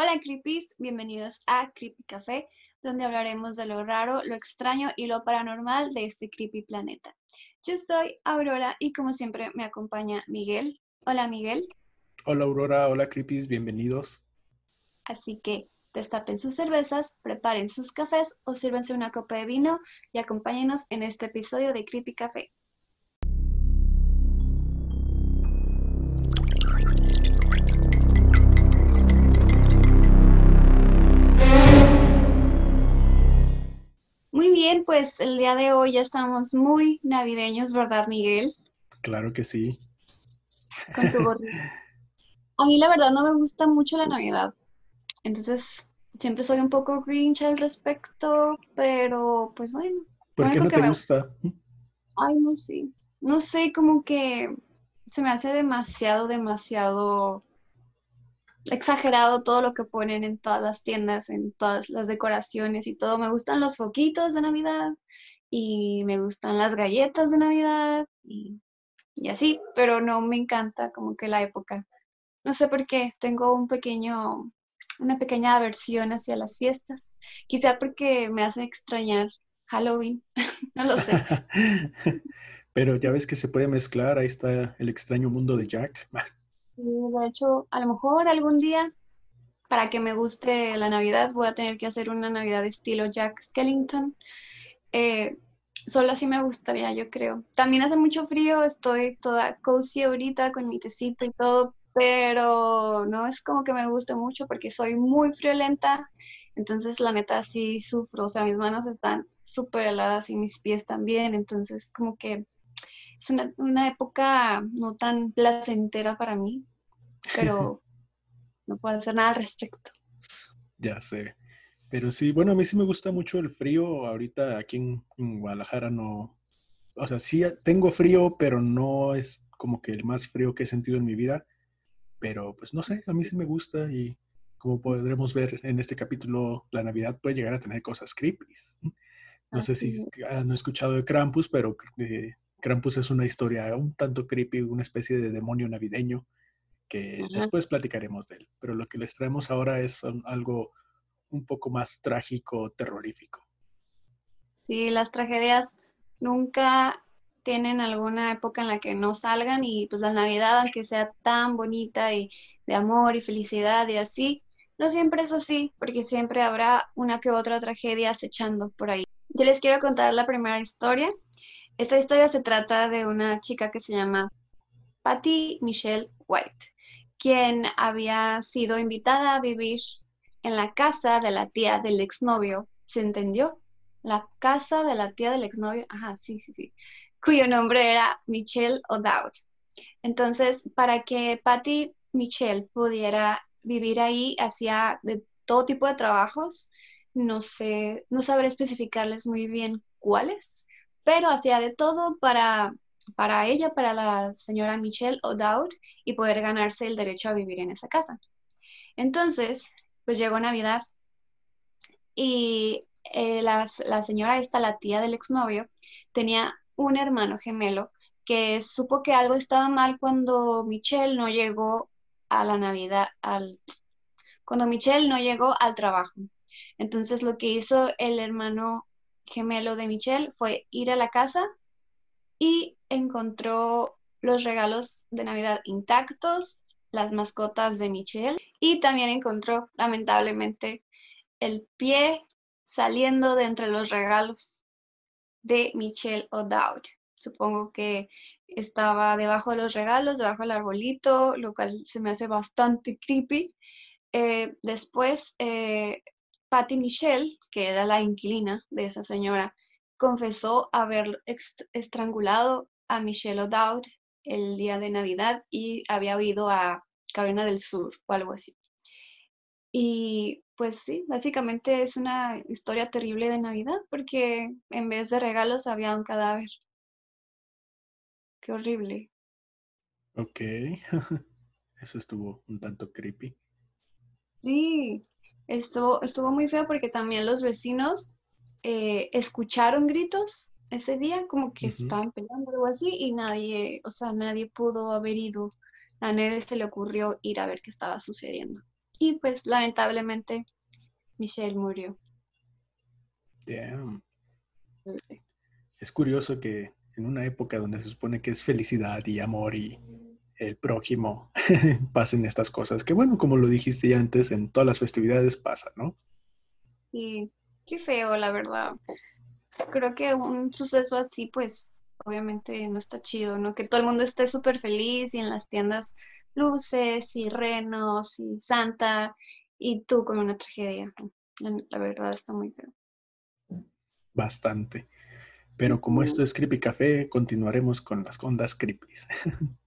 Hola Creepies, bienvenidos a Creepy Café, donde hablaremos de lo raro, lo extraño y lo paranormal de este creepy planeta. Yo soy Aurora y como siempre me acompaña Miguel. Hola Miguel. Hola Aurora, hola Creepies, bienvenidos. Así que destapen sus cervezas, preparen sus cafés o sírvanse una copa de vino y acompáñenos en este episodio de Creepy Café. Bien, pues el día de hoy ya estamos muy navideños, ¿verdad, Miguel? Claro que sí. Con tu. A mí la verdad no me gusta mucho la Navidad. Entonces, siempre soy un poco grinch al respecto, pero pues bueno. ¿Por qué no te gusta? Ay, no sé. No sé, como que se me hace demasiado, demasiado exagerado todo lo que ponen en todas las tiendas, en todas las decoraciones y todo. Me gustan los foquitos de Navidad y me gustan las galletas de Navidad y, así, pero no me encanta como que la época. No sé por qué, tengo un pequeño, una pequeña aversión hacia las fiestas. Quizá porque me hace extrañar Halloween, no lo sé. Pero ya ves que se puede mezclar, ahí está el extraño mundo de Jack de hecho, a lo mejor algún día, para que me guste la Navidad, voy a tener que hacer una Navidad estilo Jack Skellington. Eh, solo así me gustaría, yo creo. También hace mucho frío, estoy toda cozy ahorita con mi tecito y todo, pero no es como que me guste mucho porque soy muy friolenta. Entonces, la neta, sí sufro. O sea, mis manos están súper heladas y mis pies también. Entonces, como que es una, una época no tan placentera para mí, pero no puedo hacer nada al respecto. Ya sé. Pero sí, bueno, a mí sí me gusta mucho el frío. Ahorita aquí en, Guadalajara no, o sea, sí tengo frío, pero no es como que el más frío que he sentido en mi vida. Pero pues no sé, a mí sí me gusta y como podremos ver en este capítulo, la Navidad puede llegar a tener cosas creepy. No sé si han escuchado de Krampus, pero eh, Krampus es una historia un tanto creepy, una especie de demonio navideño que después platicaremos de él. Pero lo que les traemos ahora es algo un poco más trágico, terrorífico. Sí, las tragedias nunca tienen alguna época en la que no salgan y pues la Navidad, aunque sea tan bonita y de amor y felicidad y así, no siempre es así, porque siempre habrá una que otra tragedia acechando por ahí. Yo les quiero contar la primera historia. Esta historia se trata de una chica que se llama Patty Michelle White, quien había sido invitada a vivir en la casa de la tía del exnovio. ¿Se entendió? La casa de la tía del exnovio. Ajá, sí, sí, sí. Cuyo nombre era Michelle O'Dowd. Entonces, para que Patty Michelle pudiera vivir ahí, hacía de todo tipo de trabajos. No sé, no sabré especificarles muy bien cuáles, pero hacía de todo para, para ella, para la señora Michelle O'Dowd, y poder ganarse el derecho a vivir en esa casa. Entonces, pues llegó Navidad y eh, la, la, señora esta, la tía del exnovio, tenía un hermano gemelo que supo que algo estaba mal cuando Michelle no llegó a la Navidad, al, cuando Michelle no llegó al trabajo. Entonces lo que hizo el hermano gemelo de Michelle fue ir a la casa y encontró los regalos de Navidad intactos, las mascotas de Michelle y también encontró lamentablemente el pie saliendo de entre los regalos de Michelle O'Dowd. Supongo que estaba debajo de los regalos, debajo del arbolito, lo cual se me hace bastante creepy. Eh, después, eh, Patty Michelle, que era la inquilina de esa señora, confesó haber estrangulado a Michelle O'Dowd el día de Navidad y había oído a Carolina del Sur o algo así. Y pues sí, básicamente es una historia terrible de Navidad porque en vez de regalos había un cadáver. Qué horrible. Ok, eso estuvo un tanto creepy. Sí, estuvo, estuvo muy feo porque también los vecinos eh, escucharon gritos ese día, como que estaban peleando o algo así, y nadie, o sea, nadie pudo haber ido. A nadie se le ocurrió ir a ver qué estaba sucediendo. y pues lamentablemente Michelle murió. Damn. Es curioso que en una época donde se supone que es felicidad y amor y el prójimo pasen estas cosas. Que bueno, como lo dijiste ya antes, en todas las festividades pasa, ¿no? Sí, qué feo, la verdad. Creo que un suceso así, pues, obviamente no está chido, ¿no? Que todo el mundo esté súper feliz y en las tiendas luces y renos y Santa y tú con una tragedia. La, verdad está muy feo. Bastante. Pero como esto es Creepy Café, continuaremos con las ondas creepy.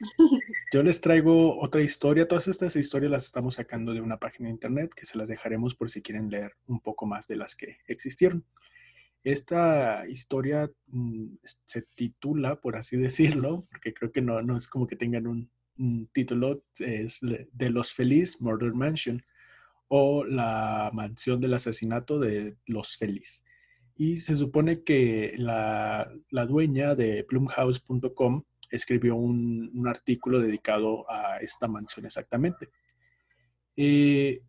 Yo les traigo otra historia. Todas estas historias las estamos sacando de una página de internet que se las dejaremos por si quieren leer un poco más de las que existieron. Esta historia mm, se titula, por así decirlo, porque creo que no, no es como que tengan un, título, es de Los Feliz Murder Mansion o la mansión del asesinato de Los Feliz. Y se supone que la, la dueña de plumhouse.com escribió un, artículo dedicado a esta mansión exactamente. Eh,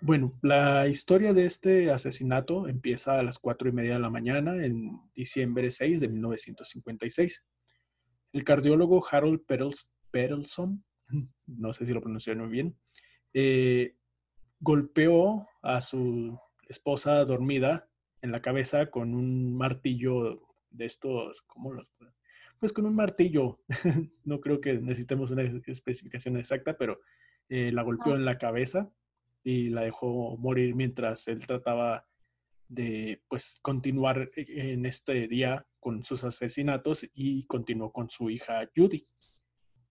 bueno, la historia de este asesinato empieza a las cuatro y media de la mañana en diciembre 6 de 1956. El cardiólogo Harold Perelson, no sé si lo pronuncié muy bien, eh, golpeó a su esposa dormida en la cabeza con un martillo de estos, ¿cómo los pues con un martillo. no creo que necesitemos una especificación exacta, pero eh, la golpeó en la cabeza y la dejó morir mientras él trataba de pues continuar e-, en este día con sus asesinatos y continuó con su hija Judy.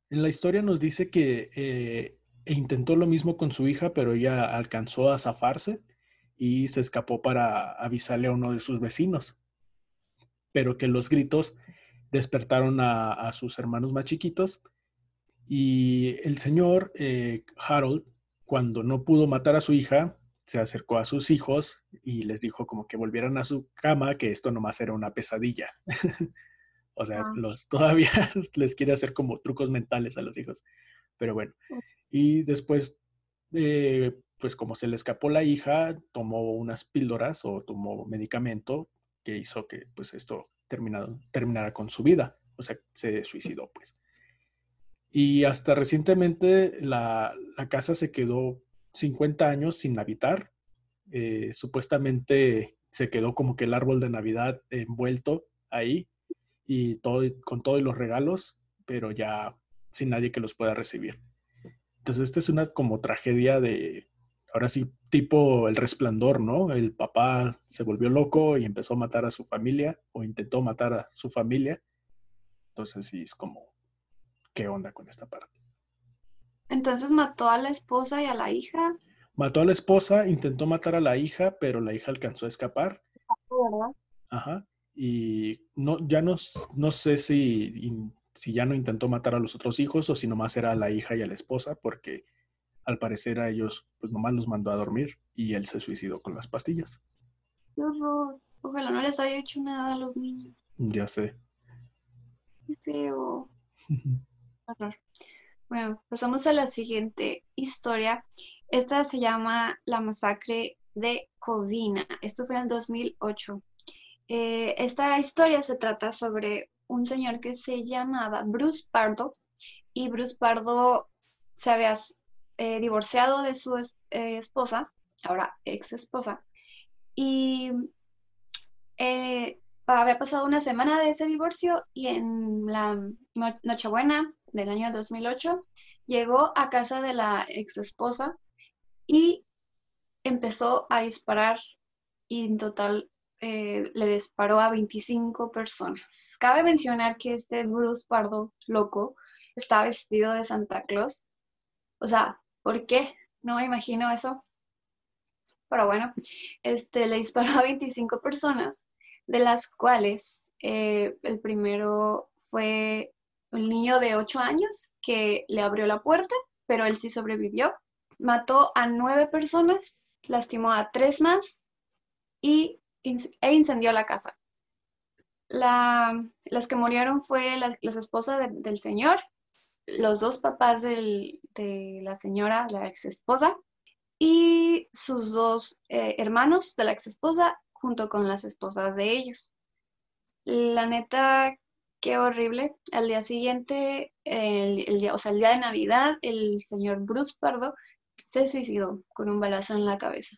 En la historia nos dice que eh, e intentó lo mismo con su hija, pero ella alcanzó a zafarse y se escapó para avisarle a uno de sus vecinos. Pero que los gritos despertaron a, sus hermanos más chiquitos y el señor eh, Harold, cuando no pudo matar a su hija, se acercó a sus hijos y les dijo como que volvieran a su cama, que esto nomás era una pesadilla. o sea, ah. los, todavía les quiere hacer como trucos mentales a los hijos. Pero bueno, y después, eh, pues como se le escapó la hija, tomó unas píldoras o tomó medicamento que hizo que pues esto terminado, terminara con su vida. O sea, se suicidó, pues. Y hasta recientemente la, casa se quedó 50 años sin habitar. Eh, supuestamente se quedó como que el árbol de Navidad envuelto ahí y todo, con todos los regalos, pero ya sin nadie que los pueda recibir. Entonces, esta es una como tragedia de, ahora sí, tipo el resplandor, ¿no? El papá se volvió loco y empezó a matar a su familia o intentó matar a su familia. Entonces sí es como, ¿qué onda con esta parte? Entonces mató a la esposa y a la hija. Mató a la esposa, intentó matar a la hija, pero la hija alcanzó a escapar. ¿Verdad? Ajá. Y no, ya no, no sé si, si ya no intentó matar a los otros hijos o si nomás era a la hija y a la esposa, porque al parecer a ellos, pues nomás los mandó a dormir y él se suicidó con las pastillas. Qué horror. Ojalá no les haya hecho nada a los niños. Ya sé. Qué feo. horror. Bueno, pasamos a la siguiente historia. Esta se llama La masacre de Covina. Esto fue en el 2008. Eh, esta historia se trata sobre un señor que se llamaba Bruce Pardo y Bruce Pardo se había eh, divorciado de su eh, esposa, ahora ex esposa, y eh, había pasado una semana de ese divorcio y en la Nochebuena del año 2008 llegó a casa de la ex esposa y empezó a disparar y en total le disparó a 25 personas. Cabe mencionar que este Bruce Pardo loco está vestido de Santa Claus. O sea, ¿Por qué? No me imagino eso. Pero bueno, este, le disparó a 25 personas, de las cuales eh, el primero fue un niño de 8 años que le abrió la puerta, pero él sí sobrevivió. Mató a 9 personas, lastimó a 3 más y, e incendió la casa. las que murieron fue las esposas del señor los dos papás de la señora, la ex esposa, y sus dos eh, hermanos de la ex esposa junto con las esposas de ellos. La neta, qué horrible. Al día siguiente, el, día, o sea, el día de Navidad, el señor Bruce Pardo se suicidó con un balazo en la cabeza.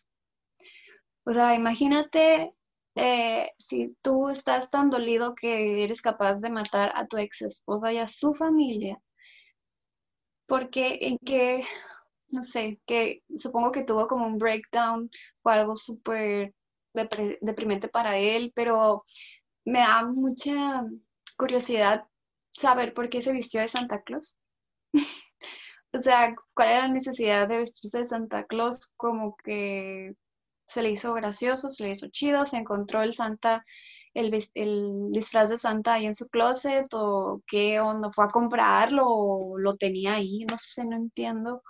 O sea, imagínate eh, si tú estás tan dolido que eres capaz de matar a tu ex esposa y a su familia, porque en que no sé, que supongo que tuvo como un breakdown, fue algo súper deprimente para él, pero me da mucha curiosidad saber por qué se vistió de Santa Claus. o sea, cuál era la necesidad de vestirse de Santa Claus, como que se le hizo gracioso, se le hizo chido, se encontró el Santa, el, el disfraz de Santa ahí en su closet, o qué onda, fue a comprarlo, o lo tenía ahí, no sé, no entiendo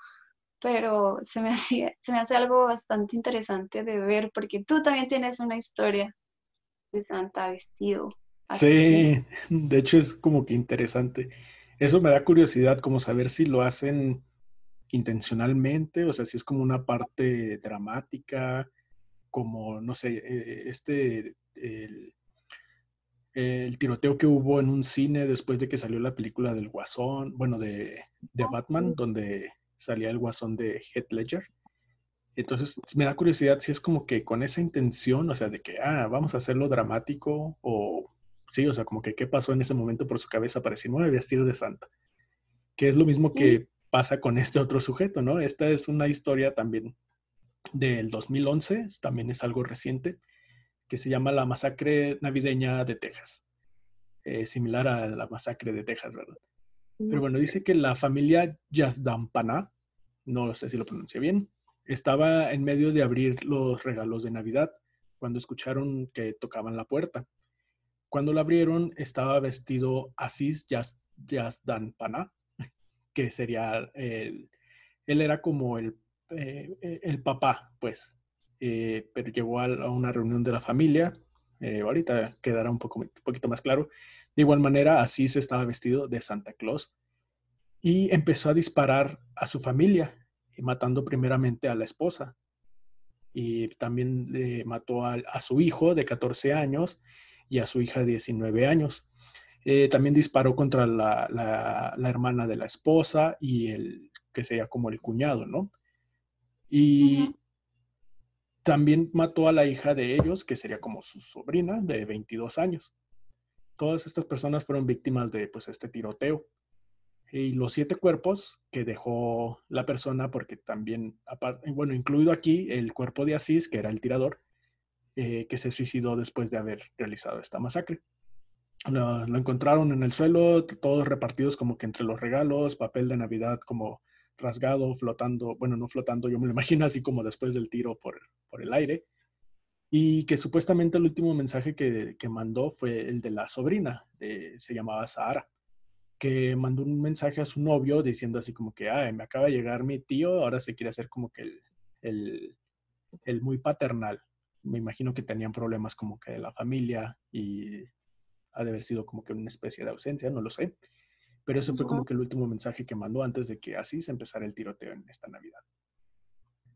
pero se me, hacía, se me hace algo bastante interesante de ver, porque tú también tienes una historia de Santa vestido. Sí, de hecho es como que interesante. Eso me da curiosidad, como saber si lo hacen intencionalmente, o sea, si es como una parte dramática, como, no sé, eh, este, el, el, tiroteo que hubo en un cine después de que salió la película del Guasón, bueno, de, de Batman, donde salía el guasón de Heath Ledger. Entonces me da curiosidad si es como que con esa intención, o sea, de que, ah, vamos a hacerlo dramático o sí, o sea, como que qué pasó en ese momento por su cabeza para decir, no, vestido de santa. Que es lo mismo que pasa con este otro sujeto, ¿no? Esta es una historia también del 2011, también es algo reciente, que se llama la masacre navideña de Texas. Eh, similar a la masacre de Texas, ¿verdad? Pero bueno, dice que la familia Yazdampana, no sé si lo pronuncia bien, estaba en medio de abrir los regalos de Navidad cuando escucharon que tocaban la puerta. Cuando la abrieron, estaba vestido Aziz Yazdampana, que sería el, él era como el, eh, el papá, pues, eh, pero llegó a, una reunión de la familia. Eh, ahorita quedará un, poco, un poquito más claro. De igual manera, así se estaba vestido de Santa Claus y empezó a disparar a su familia, matando primeramente a la esposa. Y también mató a, su hijo de 14 años y a su hija de 19 años. Eh, también disparó contra la, hermana de la esposa y el que sería como el cuñado, ¿no? Y también mató a la hija de ellos, que sería como su sobrina de 22 años todas estas personas fueron víctimas de pues, este tiroteo. Y los siete cuerpos que dejó la persona, porque también, bueno, incluido aquí el cuerpo de Asís, que era el tirador, eh, que se suicidó después de haber realizado esta masacre. Lo, lo, encontraron en el suelo, todos repartidos como que entre los regalos, papel de Navidad como rasgado, flotando, bueno, no flotando, yo me lo imagino así como después del tiro por, por el aire y que supuestamente el último mensaje que, que mandó fue el de la sobrina, se llamaba Sahara, que mandó un mensaje a su novio diciendo así como que, ah, me acaba de llegar mi tío, ahora se quiere hacer como que el, el, el muy paternal. Me imagino que tenían problemas como que de la familia y ha de haber sido como que una especie de ausencia, no lo sé. Pero eso fue como que el último mensaje que mandó antes de que así se empezara el tiroteo en esta Navidad.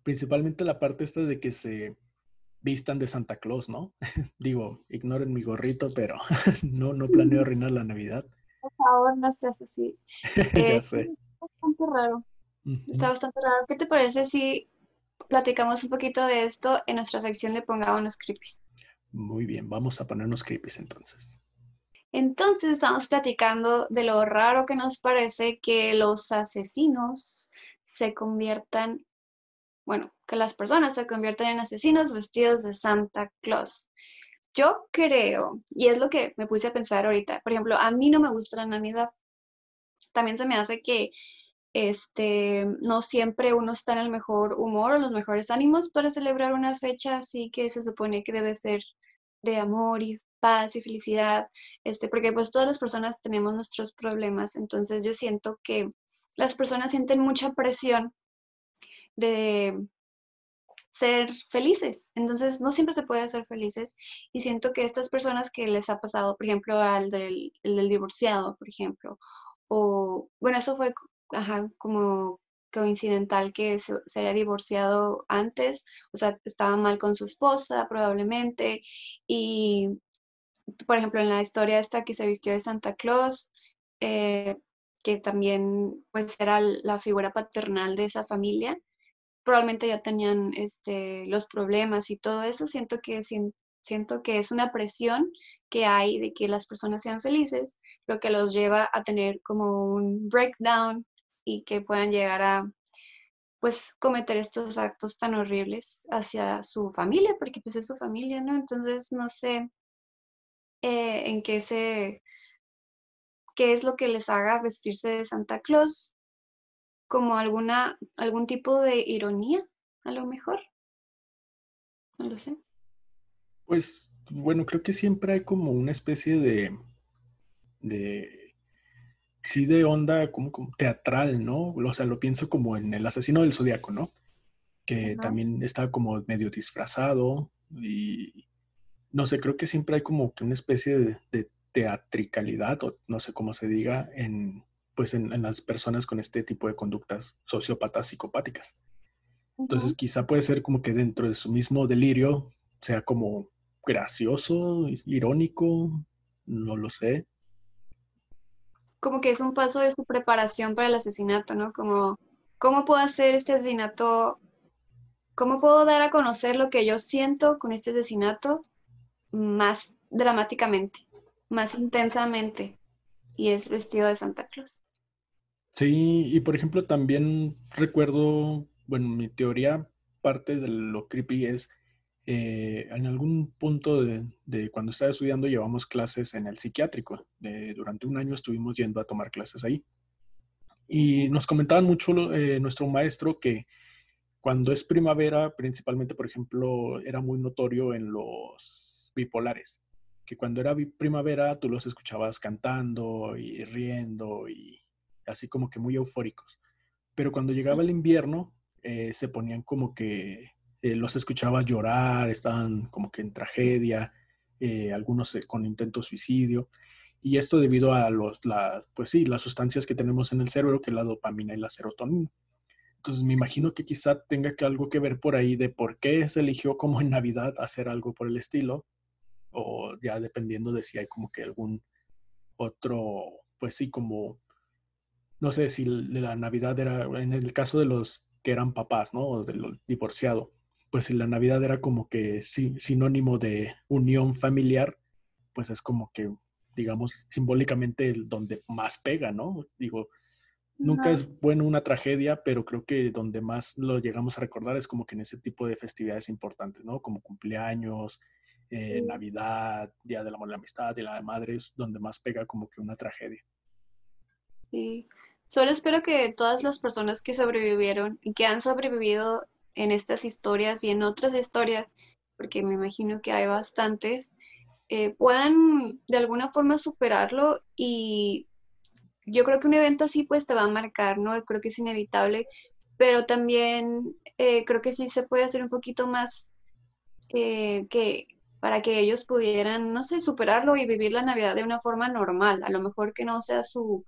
Principalmente la parte esta de que se vistan de Santa Claus, ¿no? Digo, ignoren mi gorrito, pero no, no planeo arruinar la Navidad. Por favor, no seas así. ya eh, sé. Está bastante raro. Está bastante raro. ¿Qué te parece si platicamos un poquito de esto en nuestra sección de Pongámonos Creepies? Muy bien, vamos a ponernos creepies entonces. Entonces estamos platicando de lo raro que nos parece que los asesinos se conviertan bueno, que las personas se convierten en asesinos vestidos de Santa Claus. Yo creo, y es lo que me puse a pensar ahorita, por ejemplo, a mí no me gusta la Navidad. También se me hace que este, no siempre uno está en el mejor humor o los mejores ánimos para celebrar una fecha así que se supone que debe ser de amor y paz y felicidad, este, porque pues todas las personas tenemos nuestros problemas, entonces yo siento que las personas sienten mucha presión de ser felices. Entonces, no siempre se puede ser felices y siento que estas personas que les ha pasado, por ejemplo, al del, divorciado, por ejemplo, o bueno, eso fue como coincidental que se, haya divorciado antes, o sea, estaba mal con su esposa probablemente, y por ejemplo, en la historia esta que se vistió de Santa Claus, eh, que también pues era la figura paternal de esa familia, probablemente ya tenían este, los problemas y todo eso, siento que, siento que es una presión que hay de que las personas sean felices, lo que los lleva a tener como un breakdown y que puedan llegar a pues cometer estos actos tan horribles hacia su familia, porque pues es su familia, ¿no? Entonces, no sé eh, en qué se, qué es lo que les haga vestirse de Santa Claus, como alguna, algún tipo de ironía, a lo mejor. No lo sé. Pues bueno, creo que siempre hay como una especie de, de sí de onda como, teatral, ¿no? O sea, lo pienso como en el asesino del zodiaco, ¿no? Que también está como medio disfrazado y no sé, creo que siempre hay como que una especie de, teatricalidad, o no sé cómo se diga, en, pues en, las personas con este tipo de conductas sociópatas, psicopáticas. Entonces quizá puede ser como que dentro de su mismo delirio sea como gracioso, irónico, no lo sé. Como que es un paso de su preparación para el asesinato, ¿no? Como, ¿cómo puedo hacer este asesinato? ¿Cómo puedo dar a conocer lo que yo siento con este asesinato más dramáticamente, más intensamente, y es vestido de Santa Claus. Sí, y por ejemplo también recuerdo, bueno, mi teoría, parte de lo creepy es, eh, en algún punto de, cuando estaba estudiando llevamos clases en el psiquiátrico. durante un año estuvimos yendo a tomar clases ahí. Y nos comentaban mucho eh, nuestro maestro que cuando es primavera, principalmente, por ejemplo, era muy notorio en los bipolares, que cuando era primavera tú los escuchabas cantando y riendo y así como que muy eufóricos. Pero cuando llegaba el invierno eh, se ponían como que eh, los escuchabas llorar, estaban como que en tragedia, eh, algunos con intento suicidio. Y esto debido a los, la, pues sí, las sustancias que tenemos en el cerebro, que es la dopamina y la serotonina. Entonces me imagino que quizá tenga que algo que ver por ahí de por qué se eligió como en Navidad hacer algo por el estilo o ya dependiendo de si hay como que algún otro, pues sí, como, no sé si la Navidad era, en el caso de los que eran papás, ¿no? O de los divorciados, pues si la Navidad era como que sinónimo de unión familiar, pues es como que, digamos, simbólicamente el donde más pega, ¿no? Digo, nunca es bueno una tragedia, pero creo que donde más lo llegamos a recordar es como que en ese tipo de festividades importantes, ¿no? Como cumpleaños, eh, Navidad, Día del Amor y la Amistad la de Madres, donde más pega como que una tragedia. Sí, solo espero que todas las personas que sobrevivieron y que han sobrevivido en estas historias y en otras historias, porque me imagino que hay bastantes, eh, puedan de alguna forma superarlo y yo creo que un evento así pues te va a marcar, ¿no? Creo que es inevitable, pero también eh, creo que sí se puede hacer un poquito más que para que ellos pudieran, no sé, superarlo y vivir la Navidad de una forma normal. A lo mejor que no sea su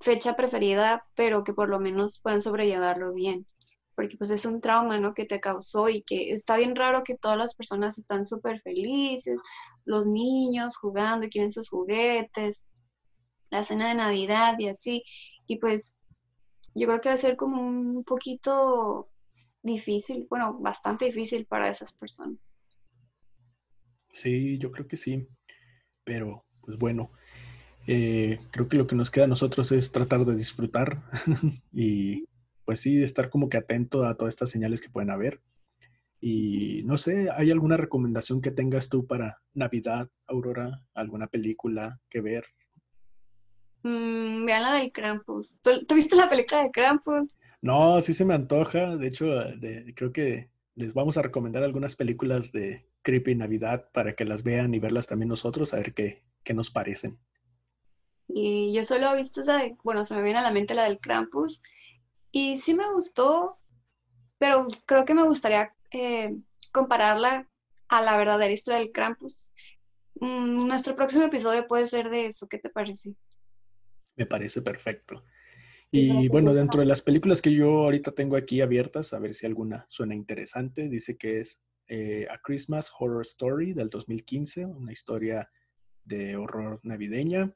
fecha preferida, pero que por lo menos puedan sobrellevarlo bien. Porque pues es un trauma, ¿no? Que te causó y que está bien raro que todas las personas están súper felices, los niños jugando y quieren sus juguetes, la cena de Navidad y así. Y pues yo creo que va a ser como un poquito difícil, bueno, bastante difícil para esas personas. Sí, yo creo que sí. Pero, pues bueno, eh, creo que lo que nos queda a nosotros es tratar de disfrutar y pues sí, estar como que atento a todas estas señales que pueden haber. Y no sé, ¿hay alguna recomendación que tengas tú para Navidad, Aurora? ¿Alguna película que ver? Mm, vean la del Krampus. ¿Tú, viste la película de Krampus? No, sí se me antoja. De hecho, creo que les vamos a recomendar algunas películas de Creepy Navidad para que las vean y verlas también nosotros, a ver qué, qué nos parecen. Y yo solo he visto esa, de, bueno, se me viene a la mente la del Krampus, y sí me gustó, pero creo que me gustaría eh, compararla a la verdadera historia del Krampus. Mm, nuestro próximo episodio puede ser de eso, ¿qué te parece? Me parece perfecto. Y bueno, dentro de las películas que yo ahorita tengo aquí abiertas, a ver si alguna suena interesante, dice que es eh, A Christmas Horror Story del 2015, una historia de horror navideña.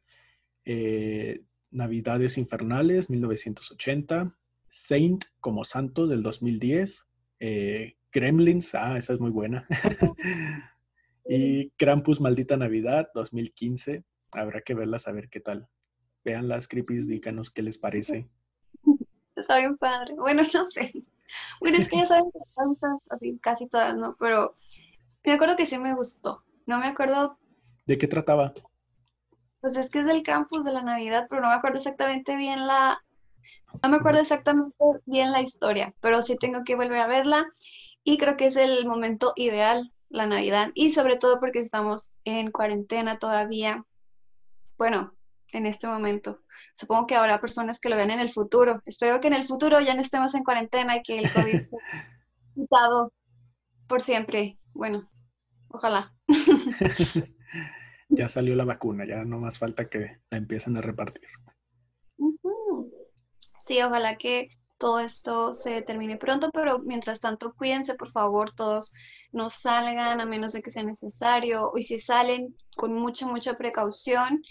Eh, Navidades Infernales, 1980. Saint como Santo del 2010. Eh, Gremlins, ah, esa es muy buena. y Krampus Maldita Navidad, 2015. Habrá que verlas a ver qué tal vean las creepies, díganos qué les parece. Está bien padre. Bueno, no sé. Bueno, es que ya saben que así casi todas, ¿no? Pero me acuerdo que sí me gustó. No me acuerdo. ¿De qué trataba? Pues es que es del campus de la Navidad, pero no me acuerdo exactamente bien la. No me acuerdo exactamente bien la historia, pero sí tengo que volver a verla. Y creo que es el momento ideal, la Navidad. Y sobre todo porque estamos en cuarentena todavía. Bueno, en este momento. Supongo que habrá personas que lo vean en el futuro. Espero que en el futuro ya no estemos en cuarentena y que el COVID esté quitado por siempre. Bueno, ojalá. ya salió la vacuna, ya no más falta que la empiecen a repartir. Sí, ojalá que todo esto se termine pronto, pero mientras tanto cuídense, por favor, todos no salgan a menos de que sea necesario, y si salen con mucha, mucha precaución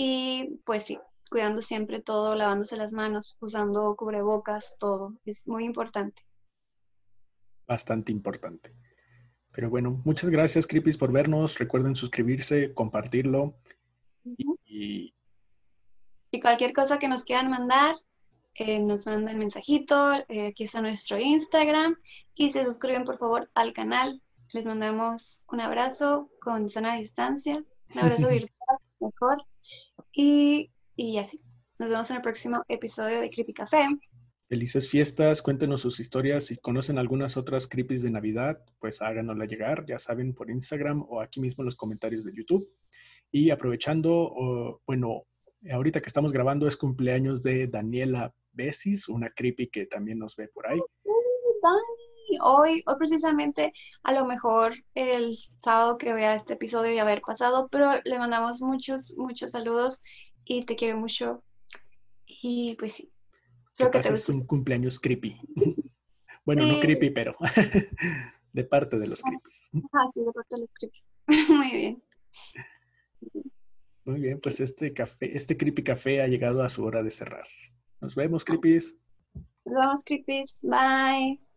y pues sí, cuidando siempre todo, lavándose las manos, usando cubrebocas, todo. Es muy importante. Bastante importante. Pero bueno, muchas gracias, Creepies, por vernos. Recuerden suscribirse, compartirlo. y, cualquier cosa que nos quieran mandar, eh, nos mandan mensajito. Eh, aquí está nuestro Instagram. Y se suscriben, por favor, al canal. Les mandamos un abrazo con sana distancia. Un abrazo virtual, mejor. Y, y así. Nos vemos en el próximo episodio de Creepy Café. Felices fiestas, cuéntenos sus historias. Si conocen algunas otras creepies de Navidad, pues háganosla llegar, ya saben, por Instagram o aquí mismo en los comentarios de YouTube. Y aprovechando, bueno, ahorita que estamos grabando es cumpleaños de Daniela Besis, una creepy que también nos ve por ahí. Dani, hoy, hoy precisamente, a lo mejor el sábado que vea este episodio ya haber pasado, pero le mandamos muchos, muchos saludos y te quiero mucho. Y pues sí. Creo que, te es un cumpleaños creepy. bueno, no creepy, pero de parte de los creepies. Ah, sí, de parte de los creepies. Muy bien. Muy bien, pues este café, este creepy café ha llegado a su hora de cerrar. Nos vemos, creepies. Nos vemos, creepies. Bye.